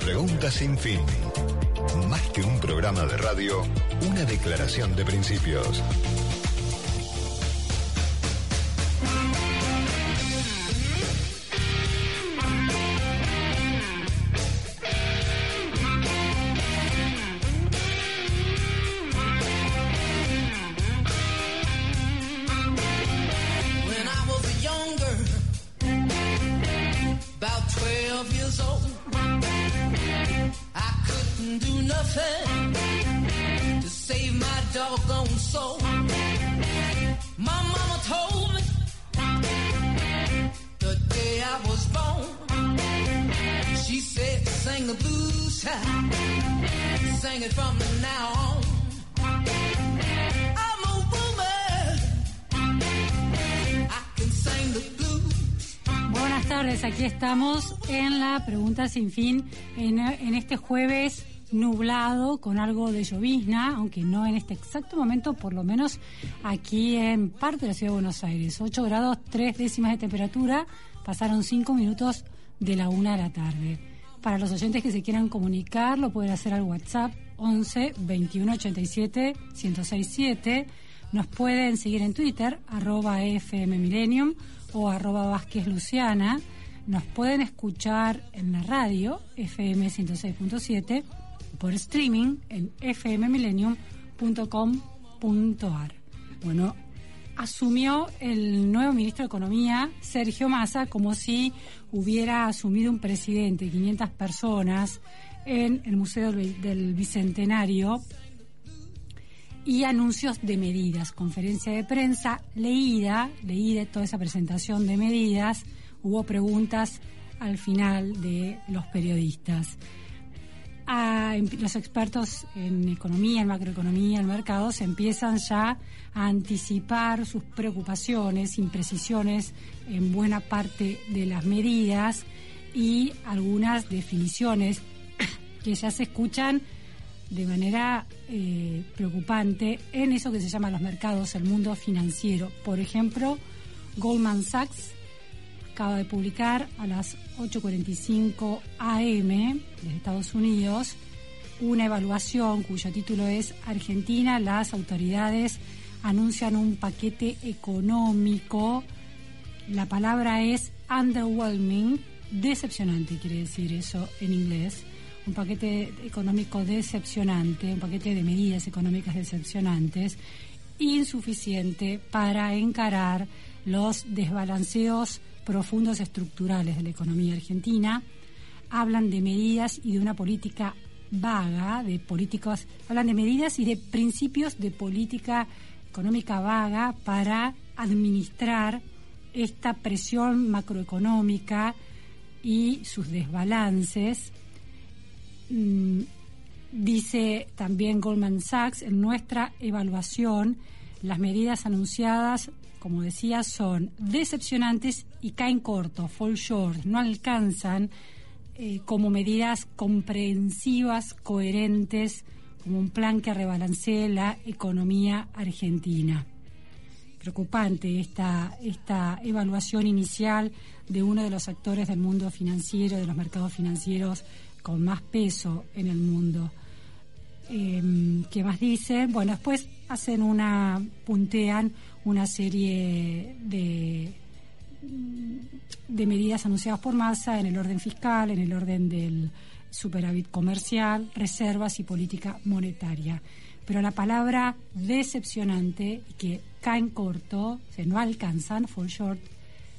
Pregunta sin fin. Más que un programa de radio, una declaración de principios. Buenas tardes, aquí estamos en la pregunta sin fin, en, en este jueves nublado con algo de llovizna, aunque no en este exacto momento, por lo menos aquí en parte de la ciudad de Buenos Aires. 8 grados 3 décimas de temperatura, pasaron 5 minutos de la 1 de la tarde. Para los oyentes que se quieran comunicar, lo pueden hacer al WhatsApp 11 21 87 1067. Nos pueden seguir en Twitter, arroba FM o arroba Vázquez Luciana. Nos pueden escuchar en la radio, FM 106.7, por streaming en fmmillennium.com.ar. Bueno, asumió el nuevo ministro de Economía, Sergio Massa, como si hubiera asumido un presidente, 500 personas, en el Museo del Bicentenario y anuncios de medidas, conferencia de prensa leída, leída toda esa presentación de medidas, hubo preguntas al final de los periodistas. A- em- los expertos en economía, en macroeconomía, en mercados empiezan ya a anticipar sus preocupaciones, imprecisiones en buena parte de las medidas y algunas definiciones que ya se escuchan de manera eh, preocupante en eso que se llama los mercados, el mundo financiero. Por ejemplo, Goldman Sachs acaba de publicar a las 8.45 AM de Estados Unidos una evaluación cuyo título es Argentina, las autoridades anuncian un paquete económico. La palabra es underwhelming, decepcionante quiere decir eso en inglés un paquete económico decepcionante, un paquete de medidas económicas decepcionantes, insuficiente para encarar los desbalanceos profundos estructurales de la economía argentina. Hablan de medidas y de una política vaga, de políticos, hablan de medidas y de principios de política económica vaga para administrar esta presión macroeconómica y sus desbalances Mm, dice también Goldman Sachs, en nuestra evaluación, las medidas anunciadas, como decía, son decepcionantes y caen corto, fall short, no alcanzan eh, como medidas comprensivas, coherentes, como un plan que rebalancee la economía argentina. Preocupante esta, esta evaluación inicial de uno de los actores del mundo financiero, de los mercados financieros con más peso en el mundo. Eh, ¿Qué más dicen? Bueno, después hacen una, puntean una serie de, de medidas anunciadas por Massa en el orden fiscal, en el orden del superávit comercial, reservas y política monetaria. Pero la palabra decepcionante que caen corto, se no alcanzan, fall short,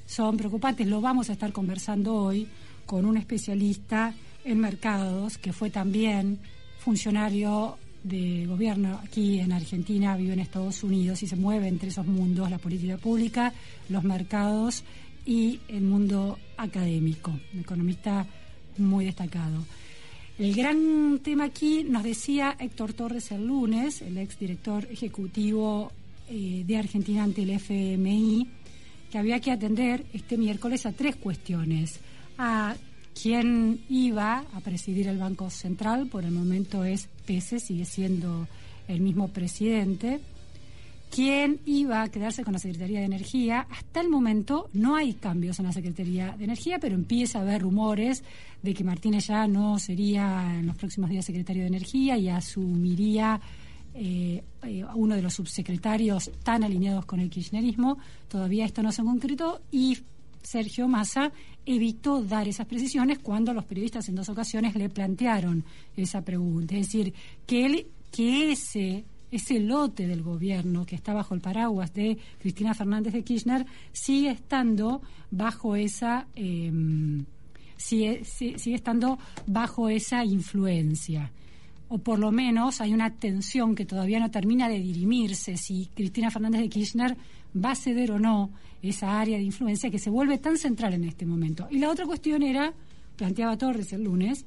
son preocupantes. Lo vamos a estar conversando hoy con un especialista en mercados que fue también funcionario de gobierno aquí en Argentina, vive en Estados Unidos y se mueve entre esos mundos, la política pública, los mercados y el mundo académico. Un economista muy destacado. El gran tema aquí nos decía Héctor Torres el lunes, el exdirector ejecutivo eh, de Argentina ante el FMI, que había que atender este miércoles a tres cuestiones. A quién iba a presidir el Banco Central, por el momento es Pese, sigue siendo el mismo presidente quién iba a quedarse con la Secretaría de Energía. Hasta el momento no hay cambios en la Secretaría de Energía, pero empieza a haber rumores de que Martínez ya no sería en los próximos días secretario de Energía y asumiría eh, eh, uno de los subsecretarios tan alineados con el kirchnerismo. Todavía esto no se concretó y Sergio Massa evitó dar esas precisiones cuando los periodistas en dos ocasiones le plantearon esa pregunta. Es decir, que él que ese ese lote del gobierno que está bajo el paraguas de Cristina Fernández de Kirchner sigue estando bajo esa em, sigue, sigue estando bajo esa influencia o por lo menos hay una tensión que todavía no termina de dirimirse si Cristina Fernández de Kirchner va a ceder o no esa área de influencia que se vuelve tan central en este momento. Y la otra cuestión era, planteaba Torres el lunes,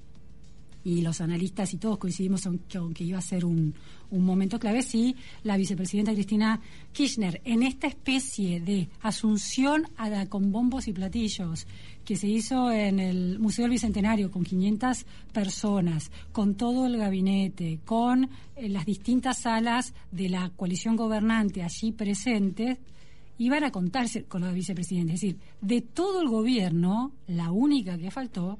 y los analistas y todos coincidimos en que, iba a ser un, un momento clave, sí, la vicepresidenta Cristina Kirchner, en esta especie de asunción a la, con bombos y platillos que se hizo en el Museo del Bicentenario con 500 personas, con todo el gabinete, con eh, las distintas salas de la coalición gobernante allí presentes, iban a contarse con la vicepresidenta. Es decir, de todo el gobierno, la única que faltó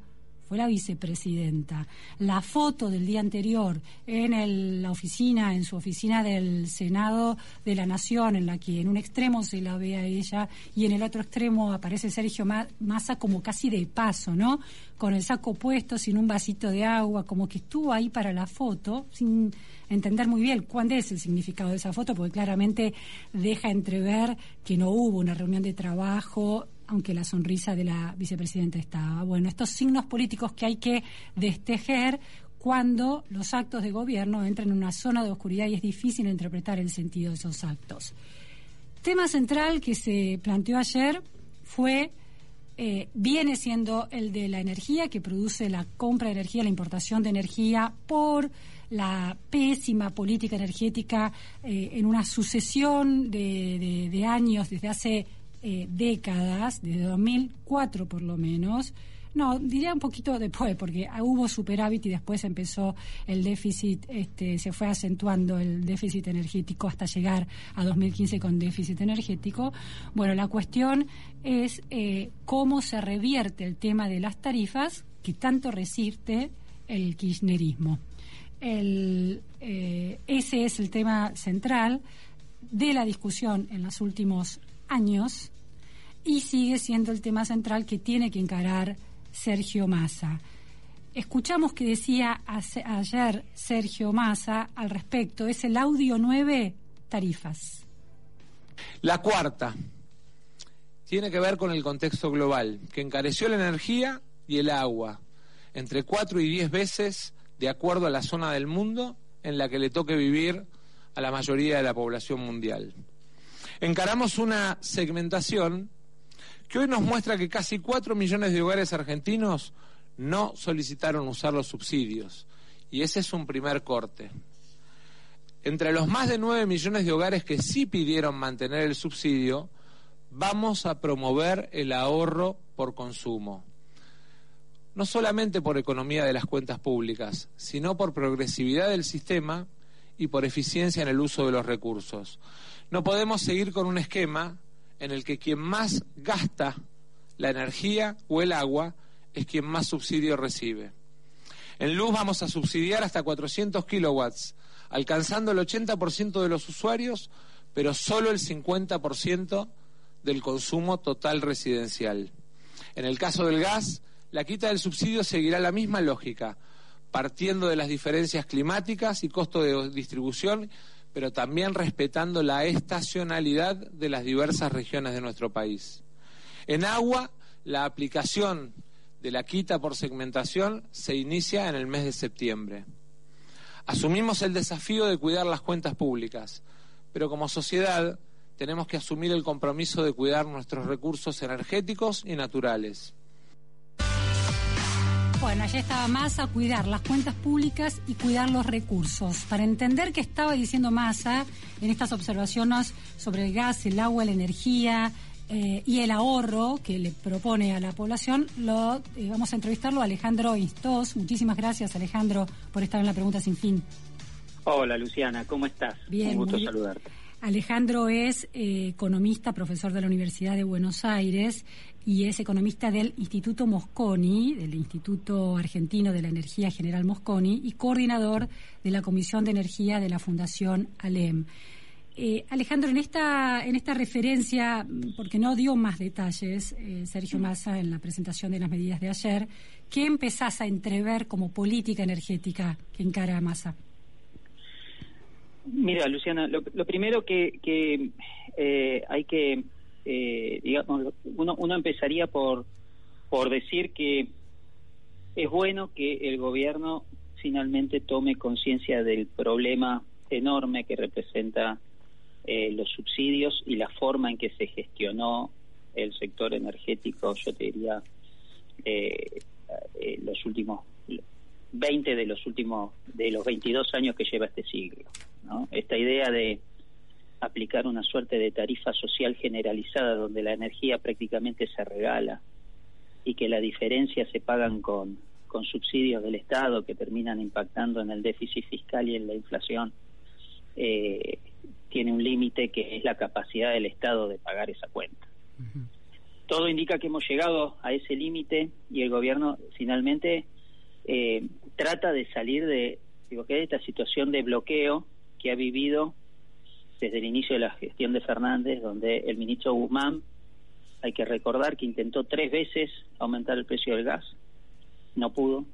fue la vicepresidenta. La foto del día anterior en la oficina, en su oficina del Senado de la Nación, en la que en un extremo se la ve a ella y en el otro extremo aparece Sergio Massa como casi de paso, ¿no? Con el saco puesto, sin un vasito de agua, como que estuvo ahí para la foto, sin entender muy bien cuál es el significado de esa foto, porque claramente deja entrever que no hubo una reunión de trabajo aunque la sonrisa de la vicepresidenta estaba. Bueno, estos signos políticos que hay que destejer cuando los actos de gobierno entran en una zona de oscuridad y es difícil interpretar el sentido de esos actos. Tema central que se planteó ayer fue, eh, viene siendo el de la energía, que produce la compra de energía, la importación de energía por la pésima política energética eh, en una sucesión de años desde hace eh, décadas, desde 2004 por lo menos, no, diría un poquito después, porque hubo superávit y después empezó el déficit, este, se fue acentuando el déficit energético hasta llegar a 2015 con déficit energético. Bueno, la cuestión es eh, cómo se revierte el tema de las tarifas que tanto resiste el kirchnerismo. El, eh, ese es el tema central de la discusión en los últimos años y sigue siendo el tema central que tiene que encarar Sergio Massa. Escuchamos que decía ayer Sergio Massa al respecto, es el audio 9, tarifas. La cuarta tiene que ver con el contexto global, que encareció la energía y el agua, entre cuatro y diez veces de acuerdo a la zona del mundo en la que le toque vivir a la mayoría de la población mundial. Encaramos una segmentación que hoy nos muestra que casi 4 millones de hogares argentinos no solicitaron usar los subsidios. Y ese es un primer corte. Entre los más de 9 millones de hogares que sí pidieron mantener el subsidio, vamos a promover el ahorro por consumo. No solamente por economía de las cuentas públicas, sino por progresividad del sistema y por eficiencia en el uso de los recursos. No podemos seguir con un esquema en el que quien más gasta la energía o el agua es quien más subsidio recibe. En luz vamos a subsidiar hasta 400 kilowatts, alcanzando el 80% de los usuarios, pero solo el 50% del consumo total residencial. En el caso del gas, la quita del subsidio seguirá la misma lógica, partiendo de las diferencias climáticas y costo de distribución pero también respetando la estacionalidad de las diversas regiones de nuestro país. En agua, la aplicación de la quita por segmentación se inicia en el mes de septiembre. Asumimos el desafío de cuidar las cuentas públicas, pero como sociedad tenemos que asumir el compromiso de cuidar nuestros recursos energéticos y naturales. Bueno, allí estaba Massa, cuidar las cuentas públicas y cuidar los recursos. Para entender qué estaba diciendo Massa en estas observaciones sobre el gas, el agua, la energía eh, y el ahorro que le propone a la población, lo eh, vamos a entrevistarlo a Alejandro Istos. Muchísimas gracias, Alejandro, por estar en la pregunta sin fin. Hola, Luciana, ¿cómo estás? Bien, Un gusto saludarte. Alejandro es eh, economista, profesor de la Universidad de Buenos Aires y es economista del Instituto Mosconi, del Instituto Argentino de la Energía General Mosconi y coordinador de la Comisión de Energía de la Fundación ALEM. Eh, Alejandro, en esta, en esta referencia, porque no dio más detalles eh, Sergio Massa en la presentación de las medidas de ayer, ¿qué empezás a entrever como política energética que encara Massa? Mira, Luciana, lo, lo primero que, que eh, hay que, eh, digamos, uno, uno empezaría por, por decir que es bueno que el gobierno finalmente tome conciencia del problema enorme que representa eh, los subsidios y la forma en que se gestionó el sector energético, yo te diría, eh, eh, los últimos 20 de los últimos, de los 22 años que lleva este siglo. ¿no? Esta idea de aplicar una suerte de tarifa social generalizada donde la energía prácticamente se regala y que la diferencia se pagan con, con subsidios del Estado que terminan impactando en el déficit fiscal y en la inflación, eh, tiene un límite que es la capacidad del Estado de pagar esa cuenta. Todo indica que hemos llegado a ese límite y el gobierno finalmente eh, trata de salir de, digo, que de esta situación de bloqueo que ha vivido desde el inicio de la gestión de Fernández, donde el ministro Guzmán, hay que recordar que intentó tres veces aumentar el precio del gas, no pudo.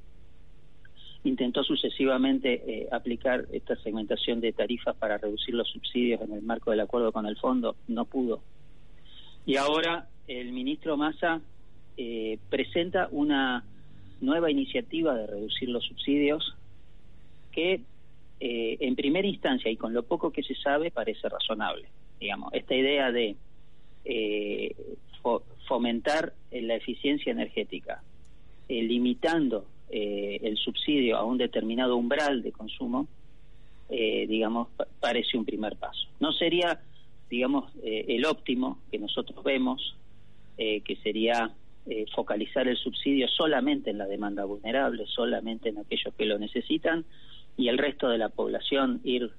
Intentó sucesivamente eh, aplicar esta segmentación de tarifas para reducir los subsidios en el marco del acuerdo con el fondo, no pudo. Y ahora el ministro Massa eh, presenta una nueva iniciativa de reducir los subsidios que eh, en primera instancia y con lo poco que se sabe parece razonable. Digamos, esta idea de eh, fo- fomentar la eficiencia energética, eh, limitando eh, el subsidio a un determinado umbral de consumo, eh, digamos, pa- parece un primer paso. No sería, digamos, el óptimo que nosotros vemos, que sería eh, focalizar el subsidio solamente en la demanda vulnerable, solamente en aquellos que lo necesitan, y el resto de la población ir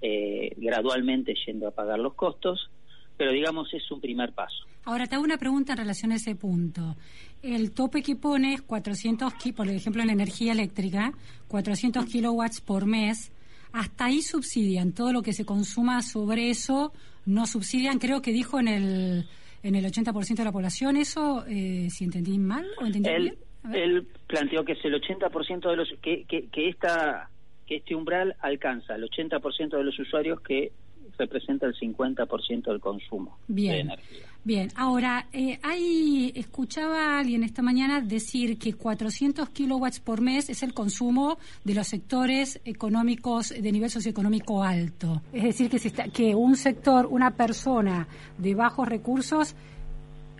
eh, gradualmente yendo a pagar los costos, pero digamos es un primer paso. Ahora, te hago una pregunta en relación a ese punto. El tope que pone es 400, ki- por ejemplo, en la energía eléctrica, 400 kilowatts por mes. Hasta ahí subsidian. Todo lo que se consuma sobre eso no subsidian. Creo que dijo en el, en el 80% de la población eso, eh, si entendí mal o entendí Él, bien. A ver. él planteó que es el 80% de los que, que, que esta que este umbral alcanza el 80% de los usuarios que representa el 50% del consumo de energía. Bien. Ahora, eh, hay, escuchaba a alguien esta mañana decir que 400 kilowatts por mes es el consumo de los sectores económicos de nivel socioeconómico alto. Es decir, que, se está, que un sector, una persona de bajos recursos,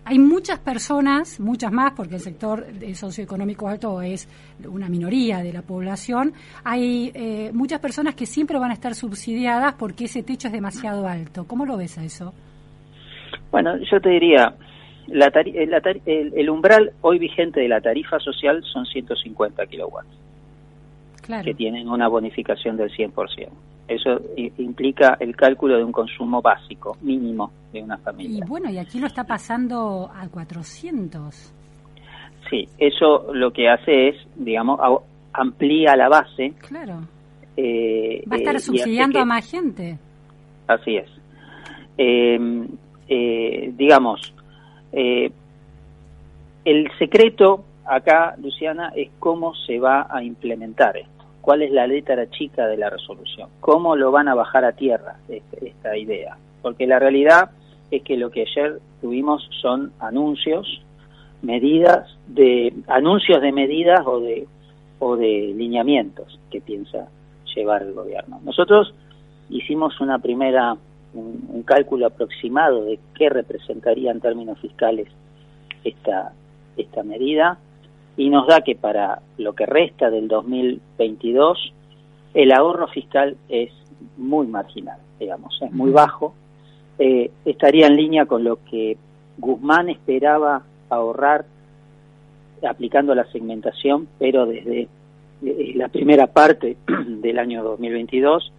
hay muchas personas, muchas más, porque el sector de socioeconómico alto es una minoría de la población. Hay eh, muchas personas que siempre van a estar subsidiadas porque ese techo es demasiado alto. ¿Cómo lo ves a eso? Bueno, yo te diría, la tari- eh, la tari- el, el umbral hoy vigente de la tarifa social son 150 kilowatts, Claro. que tienen una bonificación del 100%. Eso implica el cálculo de un consumo básico, mínimo, de una Y familia. bueno, y aquí lo está pasando a 400. Sí, eso lo que hace es, digamos, amplía la base. Claro. eh, Va a estar eh, y subsidiando que- a más gente. Así es. Eh, eh, digamos, eh, el secreto acá, Luciana, es cómo se va a implementar esto. ¿Cuál es la letra chica de la resolución? ¿Cómo lo van a bajar a tierra este- esta idea? Porque la realidad es que lo que ayer tuvimos son anuncios, medidas de anuncios de medidas o de o de lineamientos que piensa llevar el gobierno. Nosotros hicimos una primera un, un cálculo aproximado de qué representaría en términos fiscales esta esta medida y nos da que para lo que resta del 2022 el ahorro fiscal es muy marginal, digamos, es muy bajo. Eh, estaría en línea con lo que Guzmán esperaba ahorrar aplicando la segmentación, pero desde eh, la primera parte del año 2022.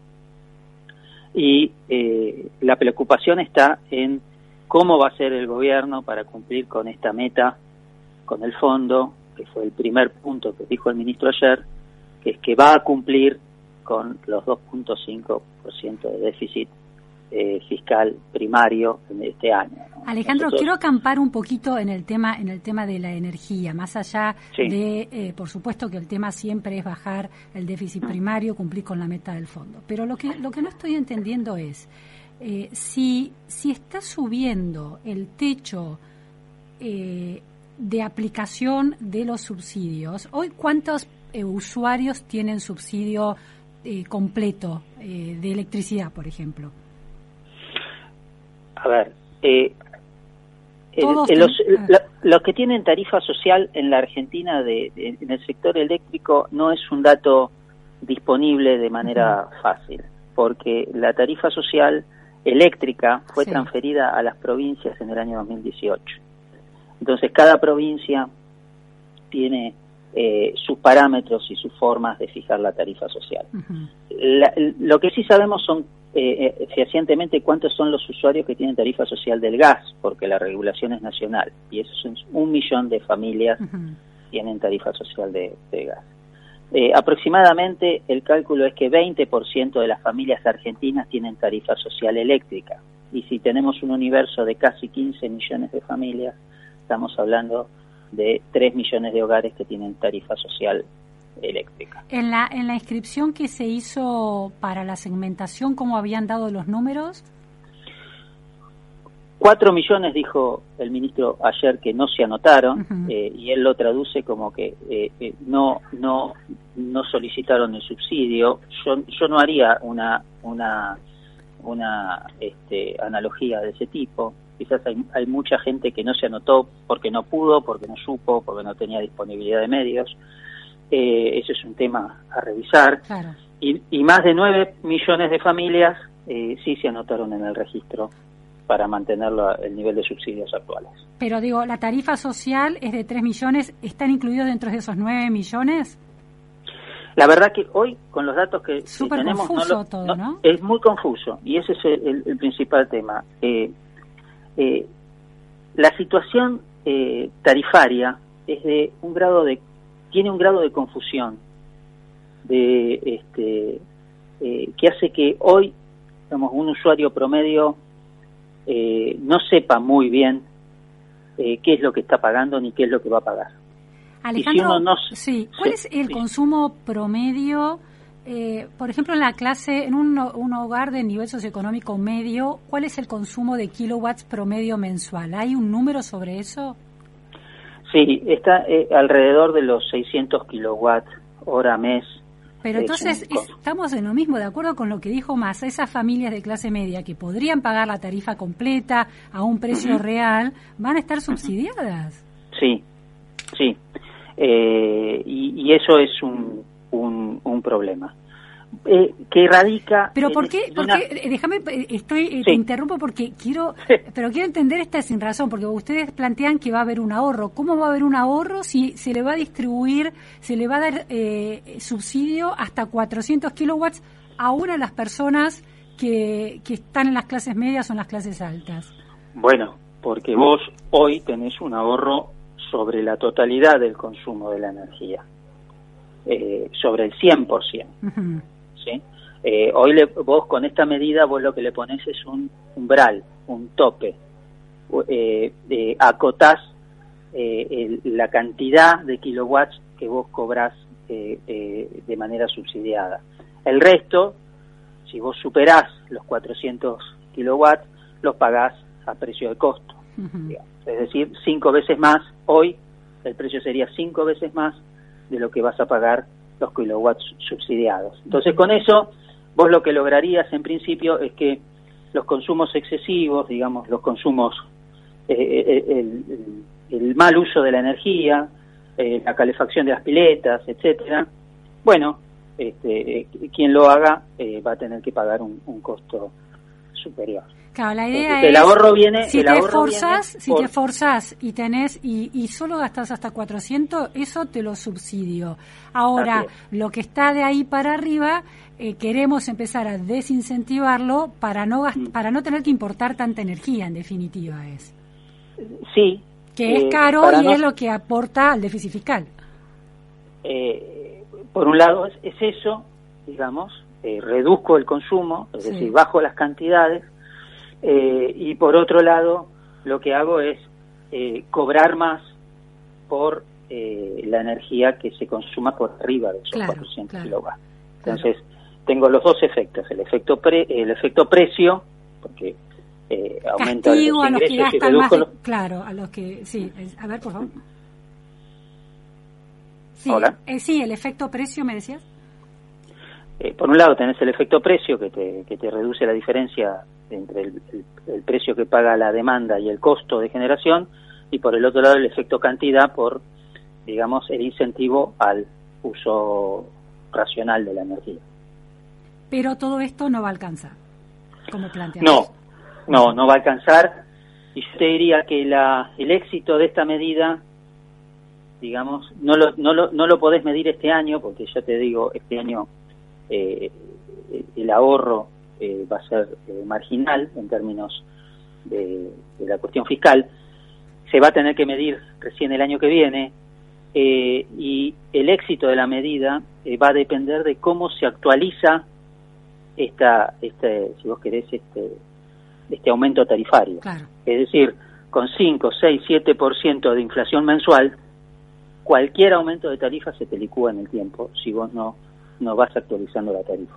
Y eh, la preocupación está en cómo va a ser el gobierno para cumplir con esta meta, con el fondo, que fue el primer punto que dijo el ministro ayer, que es que va a cumplir con los 2.5% de déficit eh, fiscal primario en este año. Alejandro, quiero acampar un poquito en el tema en el tema de la energía, más allá de, eh, por supuesto que el tema siempre es bajar el déficit primario, cumplir con la meta del fondo. Pero lo que lo que no estoy entendiendo es eh, si si está subiendo el techo de aplicación de los subsidios. Hoy, ¿cuántos usuarios tienen subsidio completo de electricidad, por ejemplo? A ver, eh, los, que tienen tarifa social en la Argentina de, en el sector eléctrico no es un dato disponible de manera fácil, porque la tarifa social eléctrica fue transferida a las provincias en el año 2018. Entonces, cada provincia tiene eh, sus parámetros y sus formas de fijar la tarifa social. lo que sí sabemos son eh, eh, fehacientemente cuántos son los usuarios que tienen tarifa social del gas, porque la regulación es nacional, y eso es un millón de familias tienen tarifa social de, gas. Eh, aproximadamente el cálculo es que 20% de las familias argentinas tienen tarifa social eléctrica, y si tenemos un universo de casi 15 millones de familias, estamos hablando de 3 millones de hogares que tienen tarifa social eléctrica. En la, en la inscripción que se hizo para la segmentación, ¿cómo habían dado los números? Cuatro millones, dijo el ministro ayer, que no se anotaron, eh, y él lo traduce como que eh, eh, no, no, no solicitaron el subsidio. Yo, yo no haría una, una, una este, analogía de ese tipo. Quizás hay, hay mucha gente que no se anotó porque no pudo, porque no supo, porque no tenía disponibilidad de medios. Eh, ese es un tema a revisar. Y, más de 9 millones de familias eh, sí se anotaron en el registro para mantener el nivel de subsidios actuales. Pero digo, la tarifa social es de 3 millones, ¿están incluidos dentro de esos 9 millones? La verdad que hoy, con los datos que, tenemos, confuso todo, ¿no? es muy confuso y ese es el, principal tema. Eh, eh, la situación eh, tarifaria es de un grado de tiene un grado de confusión de este eh, que hace que hoy digamos un usuario promedio eh, no sepa muy bien eh, qué es lo que está pagando ni qué es lo que va a pagar. Alejandro, sí, ¿cuál es el consumo promedio? por ejemplo, en la clase, en un, un, hogar de nivel socioeconómico medio, ¿cuál es el consumo de kilowatts promedio mensual? ¿Hay un número sobre eso? Sí, está eh, alrededor de los 600 kilowatts hora mes. Pero entonces estamos en lo mismo, de acuerdo con lo que dijo más, esas familias de clase media que podrían pagar la tarifa completa a un precio real, van a estar subsidiadas. Sí, sí. Eh, y, eso es un, un problema. Eh, que radica... Pero ¿por qué? Porque, eh, déjame, eh, estoy, te interrumpo porque quiero, pero quiero entender esta sin razón, porque ustedes plantean que va a haber un ahorro. ¿Cómo va a haber un ahorro si se le va a distribuir, se le va a dar subsidio hasta 400 kilowatts a una de las personas que, que están en las clases medias o en las clases altas? Bueno, porque vos hoy tenés un ahorro sobre la totalidad del consumo de la energía, sobre el 100%. Eh, hoy le, vos con esta medida vos lo que le pones es un umbral, un tope, eh, acotás eh, la cantidad de kilowatts que vos cobrás de manera subsidiada. El resto, si vos superás los 400 kilowatts, los pagás a precio de costo. Es decir, cinco veces más, hoy el precio sería cinco veces más de lo que vas a pagar los kilowatts subsidiados. Entonces, con eso, vos lo que lograrías en principio es que los consumos excesivos, digamos, los consumos, eh, eh, el, mal uso de la energía, eh, la calefacción de las piletas, etcétera. Bueno, este, eh, quien lo haga eh, va a tener que pagar un costo superior. Claro, la idea Porque es el ahorro viene- si el te esforzás, si por- te esforzás y tenés y, y solo gastas hasta 400, eso te lo subsidio. Ahora, lo que está de ahí para arriba eh, queremos empezar a desincentivarlo para no Mm. para no tener que importar tanta energía en definitiva es. Sí. Que eh, es caro para y no- es lo que aporta al déficit fiscal. eh, por un lado es, es eso, digamos, eh, reduzco el consumo, es Sí. decir, bajo las cantidades, eh, y por otro lado lo que hago es eh, cobrar más por eh, la energía que se consuma por arriba de esos Claro, 400 claro. kilovatios. Entonces, tengo los dos efectos, el efecto pre- el efecto precio, porque eh, aumenta Castigo los a los que ingresos gastan más, reduzco de- los- claro, a los que sí, a ver, por favor. Sí, Hola. eh, sí, el efecto precio me decías. Eh, por un lado tenés el efecto precio que te, que te reduce la diferencia entre el, el- el precio que paga la demanda y el costo de generación y por el otro lado el efecto cantidad por digamos el incentivo al uso racional de la energía. Pero todo esto no va a alcanzar, como planteamos. No, no, no va a alcanzar y yo te diría que la, el éxito de esta medida digamos, no lo, no lo, no lo podés medir este año, porque ya te digo, este año eh, el ahorro eh, va a ser eh, marginal en términos de, de la cuestión fiscal. Se va a tener que medir recién el año que viene eh, y el éxito de la medida eh, va a depender de cómo se actualiza esta, este, si vos querés, este, este aumento tarifario. Claro. Es decir, con 5, 6, 7% de inflación mensual, cualquier aumento de tarifa se te licúa en el tiempo si vos no, no vas actualizando la tarifa.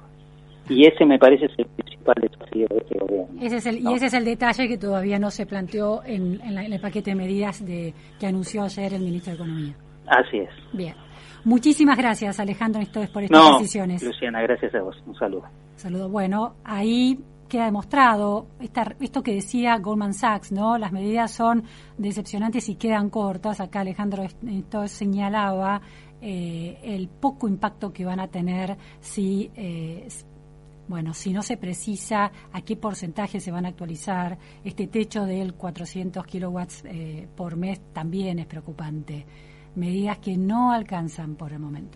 Y ese me parece es el principal desafío de este gobierno. Ese es el, ¿no? Y ese es el detalle que todavía no se planteó en, en la- en el paquete de medidas de, que anunció ayer el ministro de Economía. Así es. Bien. Muchísimas gracias, Alejandro Nistodes, por estas No, decisiones. Luciana, gracias a vos. Un saludo. Saludo. Bueno, ahí queda demostrado esta- esto que decía Goldman Sachs, ¿no? Las medidas son decepcionantes y quedan cortas. Acá Alejandro esto señalaba eh, el poco impacto que van a tener si, eh, bueno, si no se precisa a qué porcentaje se van a actualizar. Este techo del 400 kilowatts eh, por mes también es preocupante. Medidas que no alcanzan por el momento.